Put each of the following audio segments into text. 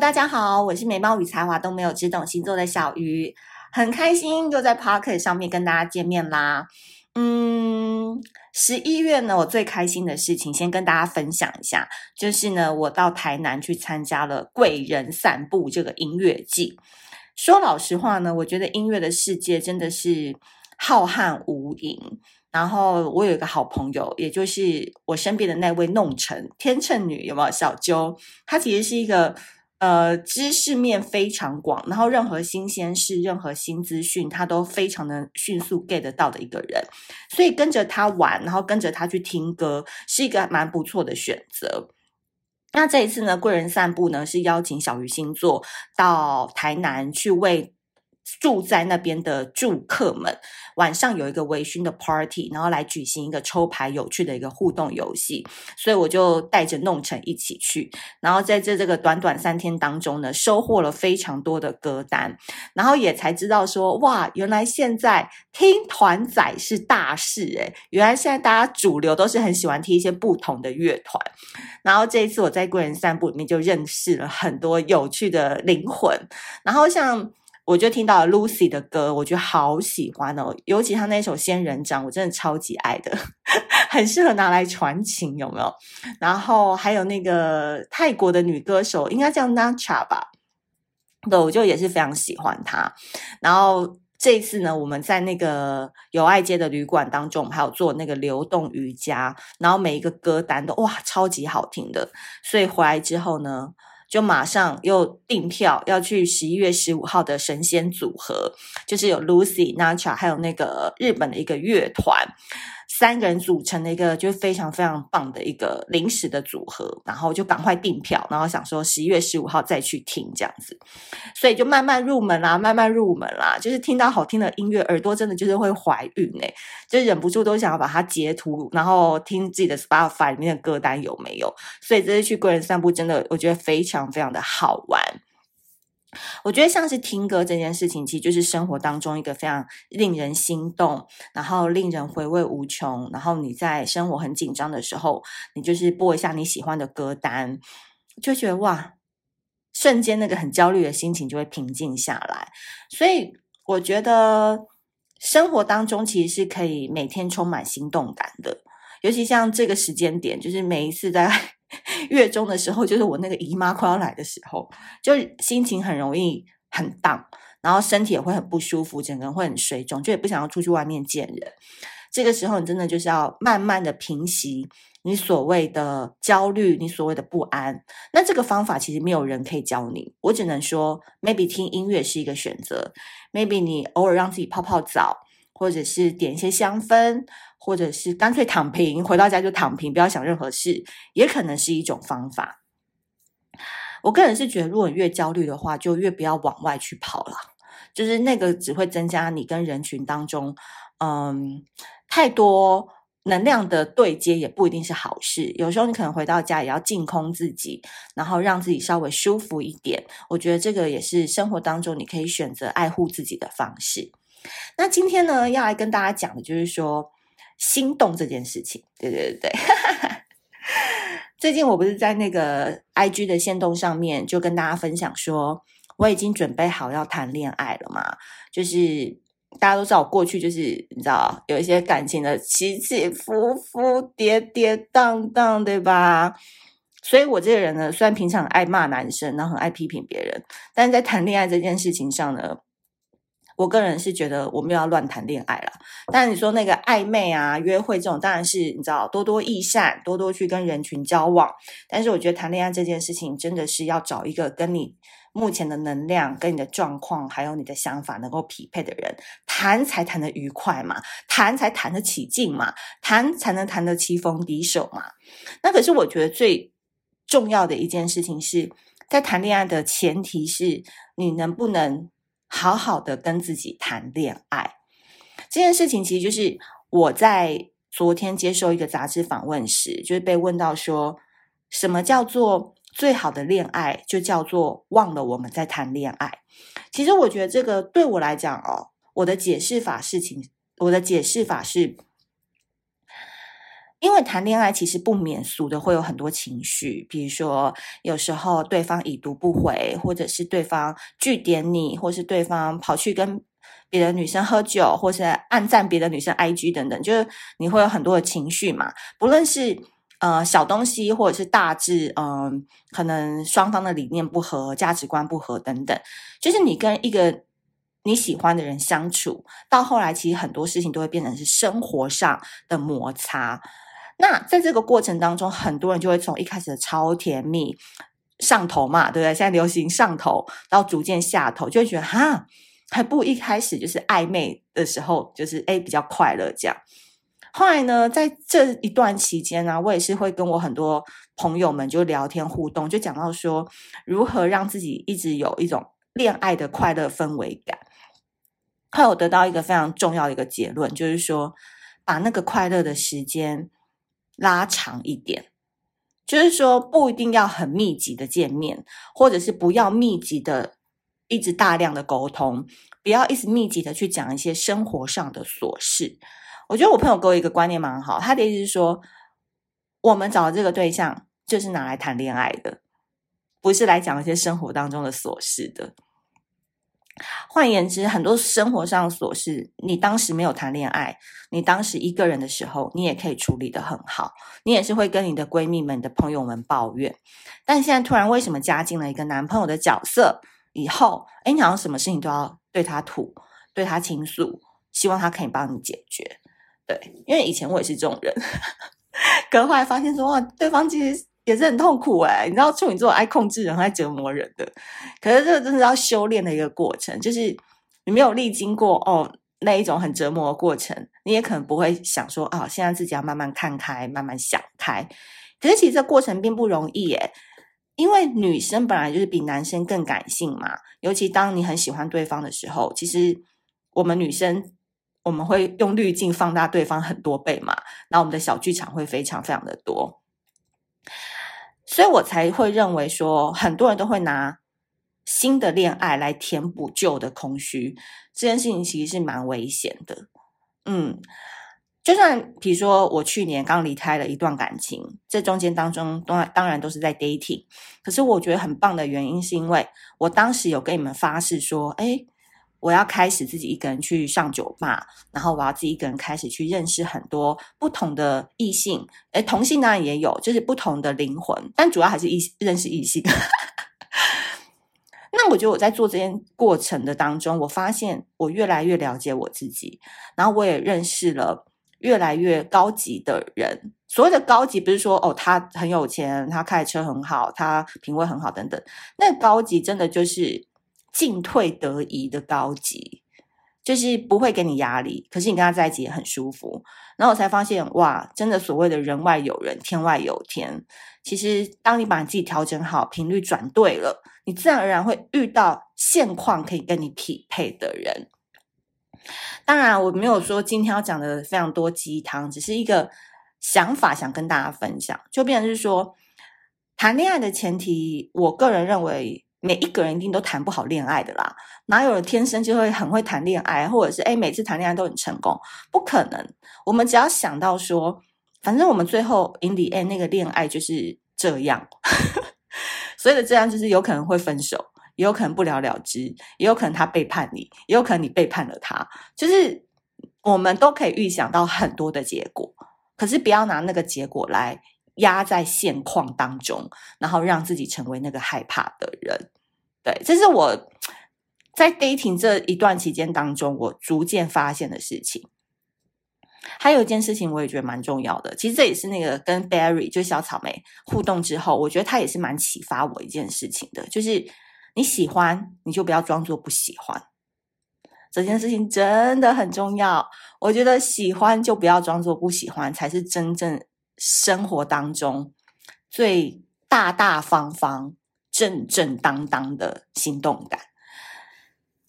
大家好，我是美貌与才华都没有，只懂星座的小鱼，很开心又在 Pocket 上面跟大家见面啦。嗯，十一月呢，我最开心的事情，先跟大家分享一下，就是呢，我到台南去参加了贵人散步这个音乐季。说老实话呢，我觉得音乐的世界真的是浩瀚无垠。然后我有一个好朋友，也就是我身边的那位弄臣天秤女，有没有小揪？她其实是一个呃知识面非常广，然后任何新鲜事、任何新资讯，他都非常的迅速 get 到的一个人。所以跟着他玩，然后跟着他去听歌，是一个蛮不错的选择。那这一次呢，贵人散步呢是邀请小鱼星座到台南去为。住在那边的住客们晚上有一个微醺的 party，然后来举行一个抽牌有趣的一个互动游戏，所以我就带着弄成一起去，然后在这这个短短三天当中呢，收获了非常多的歌单，然后也才知道说哇，原来现在听团仔是大事诶，原来现在大家主流都是很喜欢听一些不同的乐团，然后这一次我在贵人散步里面就认识了很多有趣的灵魂，然后像。我就听到了 Lucy 的歌，我觉得好喜欢哦，尤其他那首《仙人掌》，我真的超级爱的，很适合拿来传情，有没有？然后还有那个泰国的女歌手，应该叫 Nacha 吧？对，我就也是非常喜欢她。然后这一次呢，我们在那个友爱街的旅馆当中，还有做那个流动瑜伽，然后每一个歌单都哇，超级好听的。所以回来之后呢，就马上又订票要去十一月十五号的神仙组合，就是有 Lucy、Nacha，还有那个日本的一个乐团。三个人组成的一个就非常非常棒的一个临时的组合，然后就赶快订票，然后想说十一月十五号再去听这样子，所以就慢慢入门啦，慢慢入门啦，就是听到好听的音乐，耳朵真的就是会怀孕诶，就忍不住都想要把它截图，然后听自己的 Spotify 里面的歌单有没有，所以这次去贵人散步真的我觉得非常非常的好玩。我觉得像是听歌这件事情，其实就是生活当中一个非常令人心动，然后令人回味无穷。然后你在生活很紧张的时候，你就是播一下你喜欢的歌单，就觉得哇，瞬间那个很焦虑的心情就会平静下来。所以我觉得生活当中其实是可以每天充满心动感的，尤其像这个时间点，就是每一次在。月中的时候，就是我那个姨妈快要来的时候，就心情很容易很荡，然后身体也会很不舒服，整个人会很水肿，就也不想要出去外面见人。这个时候，你真的就是要慢慢的平息你所谓的焦虑，你所谓的不安。那这个方法其实没有人可以教你，我只能说，maybe 听音乐是一个选择，maybe 你偶尔让自己泡泡澡，或者是点一些香氛。或者是干脆躺平，回到家就躺平，不要想任何事，也可能是一种方法。我个人是觉得，如果你越焦虑的话，就越不要往外去跑了，就是那个只会增加你跟人群当中，嗯，太多能量的对接，也不一定是好事。有时候你可能回到家也要净空自己，然后让自己稍微舒服一点。我觉得这个也是生活当中你可以选择爱护自己的方式。那今天呢，要来跟大家讲的就是说。心动这件事情，对对对对，最近我不是在那个 IG 的限动上面就跟大家分享说，我已经准备好要谈恋爱了嘛。就是大家都知道我过去就是你知道有一些感情的起起伏伏、跌跌荡荡，对吧？所以我这个人呢，虽然平常爱骂男生，然后很爱批评别人，但是在谈恋爱这件事情上呢。我个人是觉得我没有要乱谈恋爱了，但你说那个暧昧啊、约会这种，当然是你知道多多益善，多多去跟人群交往。但是我觉得谈恋爱这件事情，真的是要找一个跟你目前的能量、跟你的状况还有你的想法能够匹配的人，谈才谈得愉快嘛，谈才谈得起劲嘛，谈才能谈得棋逢敌手嘛。那可是我觉得最重要的一件事情是在谈恋爱的前提是你能不能。好好的跟自己谈恋爱这件事情，其实就是我在昨天接受一个杂志访问时，就是被问到说，什么叫做最好的恋爱？就叫做忘了我们在谈恋爱。其实我觉得这个对我来讲哦，我的解释法事情，我的解释法是，因为谈恋爱其实不免俗的会有很多情绪，比如说有时候对方已读不回，或者是对方拒点你，或是对方跑去跟别的女生喝酒，或是暗赞别的女生 IG 等等，就是你会有很多的情绪嘛。不论是呃小东西，或者是大致，嗯、可能双方的理念不合、价值观不合等等，就是你跟一个你喜欢的人相处，到后来其实很多事情都会变成是生活上的摩擦。那在这个过程当中，很多人就会从一开始的超甜蜜上头嘛，对不对？现在流行上头，到逐渐下头，就会觉得哈，还不一开始就是暧昧的时候，就是诶比较快乐这样。后来呢，在这一段期间呢、我也是会跟我很多朋友们就聊天互动，就讲到说如何让自己一直有一种恋爱的快乐氛围感。后来我得到一个非常重要的一个结论，就是说把那个快乐的时间。拉长一点，就是说不一定要很密集的见面，或者是不要密集的一直大量的沟通，不要一直密集的去讲一些生活上的琐事。我觉得我朋友给我一个观念蛮好，他的意思是说，我们找的这个对象就是拿来谈恋爱的，不是来讲一些生活当中的琐事的。换言之，很多生活上琐事，你当时没有谈恋爱，你当时一个人的时候，你也可以处理得很好，你也是会跟你的闺蜜们、你的朋友们抱怨。但现在突然为什么加进了一个男朋友的角色以后，诶，你好像什么事情都要对他吐，对他倾诉，希望他可以帮你解决。对，因为以前我也是这种人，可是后来发现说，哇，对方其实。也是很痛苦哎，你知道处女座爱控制人、爱折磨人的，可是这个真是要修炼的一个过程，就是你没有历经过哦那一种很折磨的过程，你也可能不会想说啊、哦，现在自己要慢慢看开，慢慢想开。可是其实这过程并不容易耶，因为女生本来就是比男生更感性嘛，尤其当你很喜欢对方的时候，其实我们女生我们会用滤镜放大对方很多倍嘛，那我们的小剧场会非常非常的多。所以我才会认为说，很多人都会拿新的恋爱来填补旧的空虚，这件事情其实是蛮危险的。嗯，就算比如说我去年刚离开了一段感情，这中间当中当然当然都是在 dating，可是我觉得很棒的原因是因为我当时有跟你们发誓说，诶我要开始自己一个人去上酒吧，然后我要自己一个人开始去认识很多不同的异性，诶，同性当然也有，就是不同的灵魂，但主要还是异认识异性。那我觉得我在做这件过程的当中，我发现我越来越了解我自己，然后我也认识了越来越高级的人。所谓的高级，不是说哦，他很有钱，他开车很好，他品味很好等等，那高级真的就是。进退得宜的高级，就是不会给你压力，可是你跟他在一起也很舒服。然后我才发现，哇，真的所谓的人外有人，天外有天。其实，当你把你自己调整好，频率转对了，你自然而然会遇到现况可以跟你匹配的人。当然，我没有说今天要讲的非常多鸡汤，只是一个想法，想跟大家分享。就变成是说，谈恋爱的前提，我个人认为。每一个人一定都谈不好恋爱的啦，哪有人天生就会很会谈恋爱，或者是诶每次谈恋爱都很成功？不可能。我们只要想到说，反正我们最后 in the end 那个恋爱就是这样，所以的这样就是有可能会分手，也有可能不了了之，也有可能他背叛你，也有可能你背叛了他，就是我们都可以预想到很多的结果，可是不要拿那个结果来。压在现况当中，然后让自己成为那个害怕的人。对，这是我在 dating 这一段期间当中，我逐渐发现的事情。还有一件事情，我也觉得蛮重要的。其实这也是那个跟 Barry 就小草莓互动之后，我觉得他也是蛮启发我一件事情的，就是你喜欢，你就不要装作不喜欢。这件事情真的很重要。我觉得喜欢就不要装作不喜欢，才是真正。生活当中最大大方方、正正当当的心动感。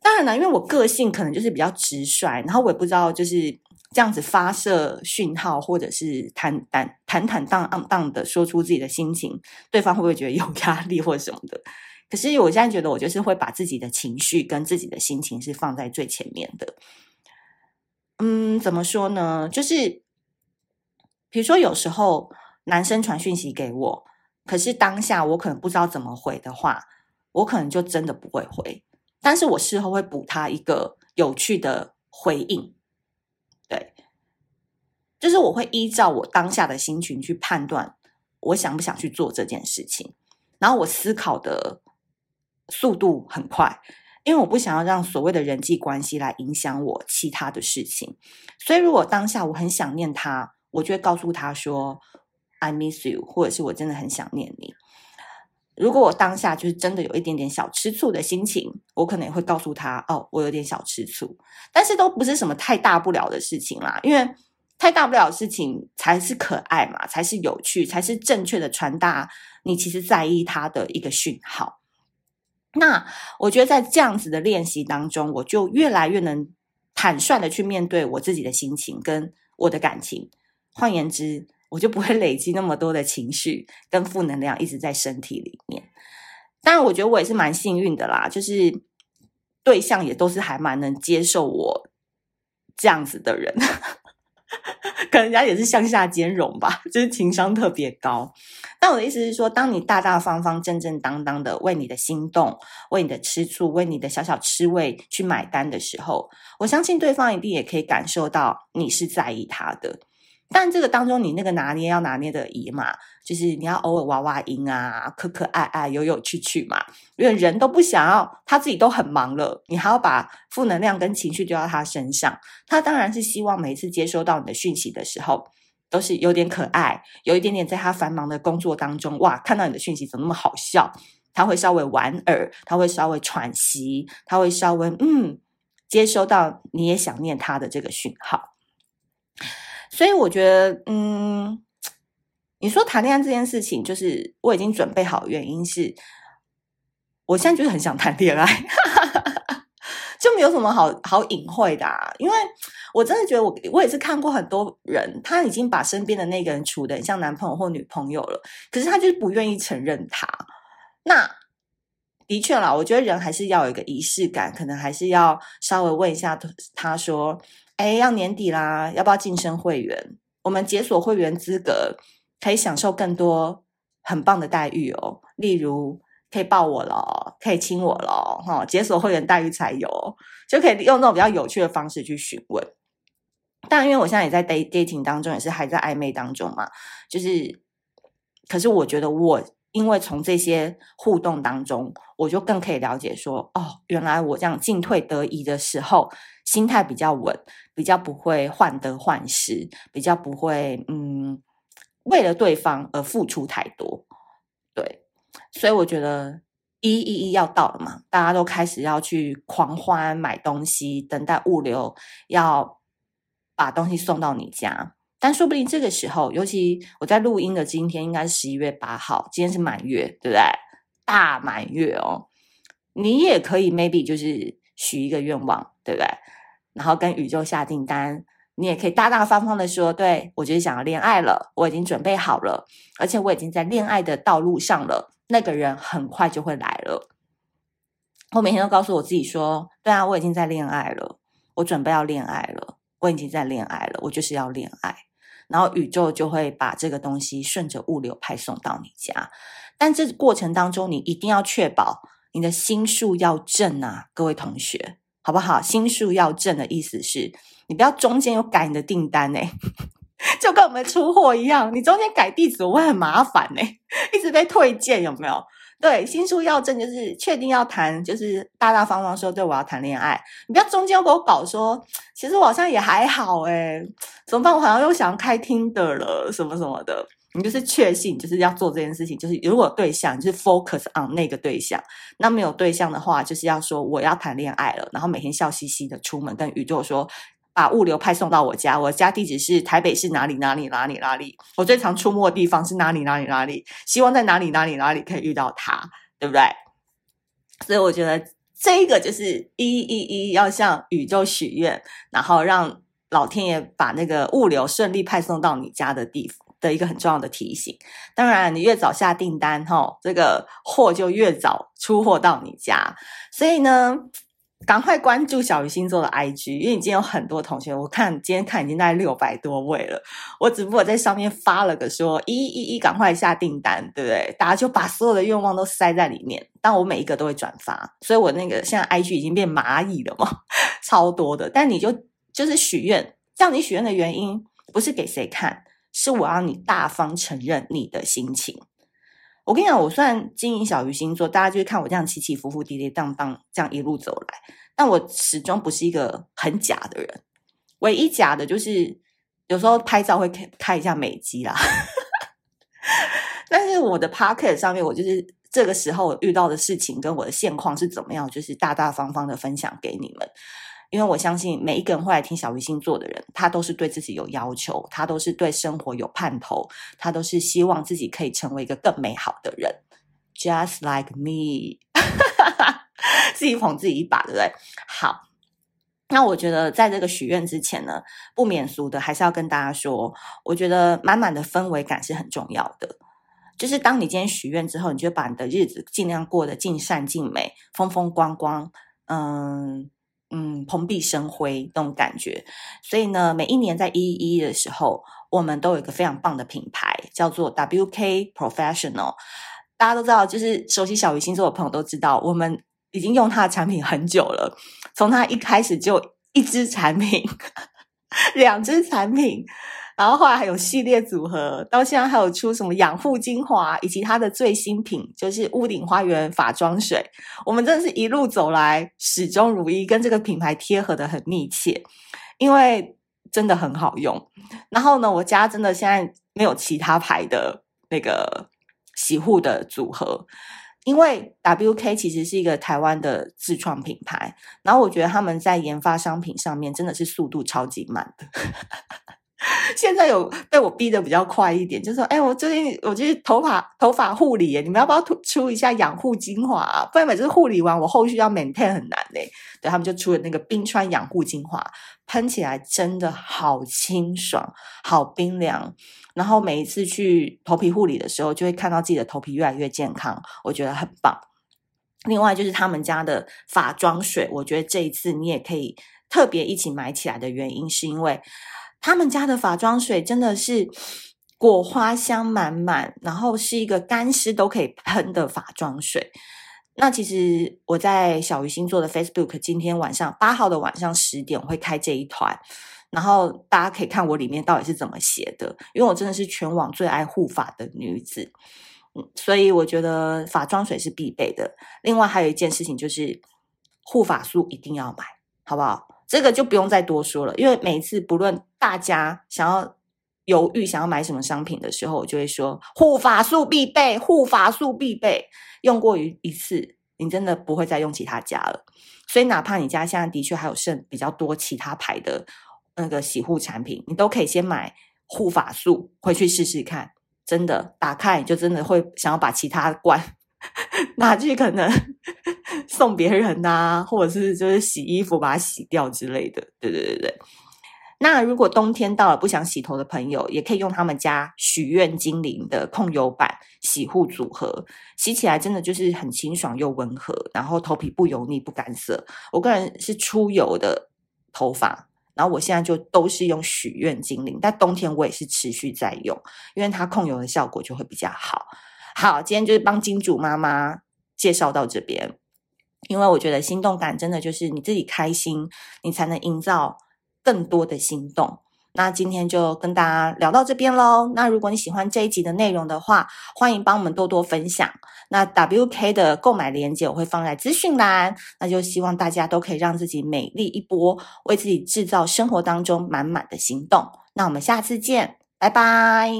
当然了，因为我个性可能就是比较直率，然后我也不知道就是这样子发射讯号，或者是坦坦坦坦荡荡荡的说出自己的心情，对方会不会觉得有压力或什么的？可是我现在觉得，我就是会把自己的情绪跟自己的心情是放在最前面的。嗯，怎么说呢？就是。比如说有时候男生传讯息给我，可是当下我可能不知道怎么回的话，我可能就真的不会回，但是我事后会补他一个有趣的回应，对，就是我会依照我当下的心情去判断我想不想去做这件事情，然后我思考的速度很快。因为我不想要让所谓的人际关系来影响我其他的事情，所以如果当下我很想念他，我就会告诉他说 “I miss you”，或者是我真的很想念你。如果我当下就是真的有一点点小吃醋的心情，我可能也会告诉他：“哦，我有点小吃醋。”但是都不是什么太大不了的事情啦，因为太大不了的事情才是可爱嘛，才是有趣，才是正确的传达你其实在意他的一个讯号。那我觉得在这样子的练习当中，我就越来越能坦率的去面对我自己的心情跟我的感情。换言之，我就不会累积那么多的情绪跟负能量一直在身体里面。当然，我觉得我也是蛮幸运的啦，就是对象也都是还蛮能接受我这样子的人。可能人家也是向下兼容吧，就是情商特别高。但我的意思是说，当你大大方方、正正当当的为你的心动、为你的吃醋、为你的小小吃味去买单的时候，我相信对方一定也可以感受到你是在意他的。但这个当中，你那个拿捏要拿捏的宜嘛，就是你要偶尔娃娃音啊，可可爱爱、有有趣趣嘛。因为人都不想要，他自己都很忙了，你还要把负能量跟情绪丢到他身上。他当然是希望每一次接收到你的讯息的时候，都是有点可爱，有一点点在他繁忙的工作当中，哇，看到你的讯息怎么那么好笑？他会稍微莞尔，他会稍微喘息，他会稍微嗯，接收到你也想念他的这个讯号。所以我觉得，嗯，你说谈恋爱这件事情，就是我已经准备好，原因是，我现在就是很想谈恋爱，就没有什么好好隐晦的啊。因为我真的觉得我，我也是看过很多人，他已经把身边的那个人处得很像男朋友或女朋友了，可是他就是不愿意承认他。那的确啦，我觉得人还是要有一个仪式感，可能还是要稍微问一下他说。哎，要年底啦，要不要晋升会员？我们解锁会员资格，可以享受更多很棒的待遇哦。例如，可以抱我了，可以亲我了，哈！解锁会员待遇才有，就可以用那种比较有趣的方式去询问。但因为我现在也在 dating 当中，也是还在暧昧当中嘛，就是，可是我觉得我。因为从这些互动当中，我就更可以了解说，哦，原来我这样进退得宜的时候，心态比较稳，比较不会患得患失，比较不会嗯，为了对方而付出太多。对，所以我觉得一一一要到了嘛，大家都开始要去狂欢买东西，等待物流要把东西送到你家。但说不定这个时候，尤其我在录音的今天，应该是十一月八号，今天是满月，对不对？大满月哦，你也可以 maybe 就是许一个愿望，对不对？然后跟宇宙下订单，你也可以大大方方的说，对，我就是想要恋爱了，我已经准备好了，而且我已经在恋爱的道路上了，那个人很快就会来了。我每天都告诉我自己说，对啊，我已经在恋爱了，我准备要恋爱了，我已经在恋爱了，我就是要恋爱。然后宇宙就会把这个东西顺着物流派送到你家，但这过程当中你一定要确保你的心术要正啊，各位同学，好不好？心术要正的意思是你不要中间有改你的订单呢，就跟我们出货一样，你中间改地址我会很麻烦呢，一直被退件有没有？对，心术要正就是确定要谈，就是大大方方说，对，我要谈恋爱。你不要中间给我搞说，其实我好像也还好诶，怎么办？我好像又想要开听的了，什么什么的。你就是确信就是要做这件事情，就是如果对象，就是 focus on 那个对象。那没有对象的话，就是要说我要谈恋爱了，然后每天笑嘻嘻的出门，跟宇宙说。把物流派送到我家，我家地址是台北市哪里哪里哪里哪里。我最常出没的地方是哪里哪里哪里，希望在哪里哪里哪里可以遇到他，对不对？所以我觉得这个就是一一一要向宇宙许愿，然后让老天爷把那个物流顺利派送到你家的地方的一个很重要的提醒。当然，你越早下订单，吼，这个货就越早出货到你家。所以呢。赶快关注小鱼星座的 IG，因为你今天有很多同学，我看今天看已经大概六百多位了。我只不过在上面发了个说，一一一赶快下订单，对不对？大家就把所有的愿望都塞在里面，但我每一个都会转发，所以我那个现在 IG 已经变蚂蚁了嘛，超多的。但你就就是许愿，叫你许愿的原因不是给谁看，是我要你大方承认你的心情。我跟你讲，我算经营小鱼星座，大家就是看我这样起起伏伏、跌跌宕宕，这样一路走来。但我始终不是一个很假的人，唯一假的就是有时候拍照会开开一下美肌啦。但是我的 pocket 上面，我就是这个时候遇到的事情跟我的现况是怎么样，就是大大方方的分享给你们。因为我相信每一个人会来听小鱼星座的人，他都是对自己有要求，他都是对生活有盼头，他都是希望自己可以成为一个更美好的人。Just like me，自己捧自己一把，对不对？好，那我觉得在这个许愿之前呢，不免俗的还是要跟大家说，我觉得满满的氛围感是很重要的。就是当你今天许愿之后，你就把你的日子尽量过得尽善尽美，风风光光，嗯。嗯，蓬荜生辉那种感觉，所以呢，每一年在一一一的时候，我们都有一个非常棒的品牌，叫做 WK Professional。大家都知道，就是熟悉小鱼星座的朋友都知道，我们已经用它的产品很久了。从它一开始就一支产品，两支产品。然后后来还有系列组合，到现在还有出什么养护精华，以及它的最新品就是屋顶花园法妆水。我们真的是一路走来始终如一，跟这个品牌贴合的很密切，因为真的很好用。然后呢，我家真的现在没有其他牌的那个洗护的组合，因为 WK 其实是一个台湾的自创品牌，然后我觉得他们在研发商品上面真的是速度超级慢的。现在有被我逼得比较快一点，就说：“哎，我最近我就是头发头发护理耶，你们要不要出一下养护精华？不然每次护理完，我后续要 maintain 很难嘞。”对，他们就出了那个冰川养护精华，喷起来真的好清爽，好冰凉。然后每一次去头皮护理的时候，就会看到自己的头皮越来越健康，我觉得很棒。另外就是他们家的发妆水，我觉得这一次你也可以特别一起买起来的原因，是因为。他们家的发妆水真的是果花香满满，然后是一个干湿都可以喷的发妆水。那其实我在小鱼星座的 Facebook 今天晚上八号的晚上十点会开这一团，然后大家可以看我里面到底是怎么写的，因为我真的是全网最爱护发的女子，嗯，所以我觉得发妆水是必备的。另外还有一件事情就是护发素一定要买，好不好？这个就不用再多说了，因为每次不论大家想要犹豫想要买什么商品的时候，我就会说护发素必备，护发素必备。用过一一次，你真的不会再用其他家了。所以哪怕你家现在的确还有剩比较多其他牌的那个洗护产品，你都可以先买护发素回去试试看。真的打开，你就真的会想要把其他罐 拿去可能。送别人呐、啊，或者是就是洗衣服把它洗掉之类的，对对对对。那如果冬天到了不想洗头的朋友，也可以用他们家许愿精灵的控油版洗护组合，洗起来真的就是很清爽又温和，然后头皮不油腻不干涩。我个人是出油的头发，然后我现在就都是用许愿精灵，但冬天我也是持续在用，因为它控油的效果就会比较好。好，今天就是帮金主妈妈介绍到这边。因为我觉得心动感真的就是你自己开心，你才能营造更多的心动。那今天就跟大家聊到这边喽。那如果你喜欢这一集的内容的话，欢迎帮我们多多分享。那 WK 的购买链接我会放在资讯栏。那就希望大家都可以让自己美丽一波，为自己制造生活当中满满的心动。那我们下次见，拜拜。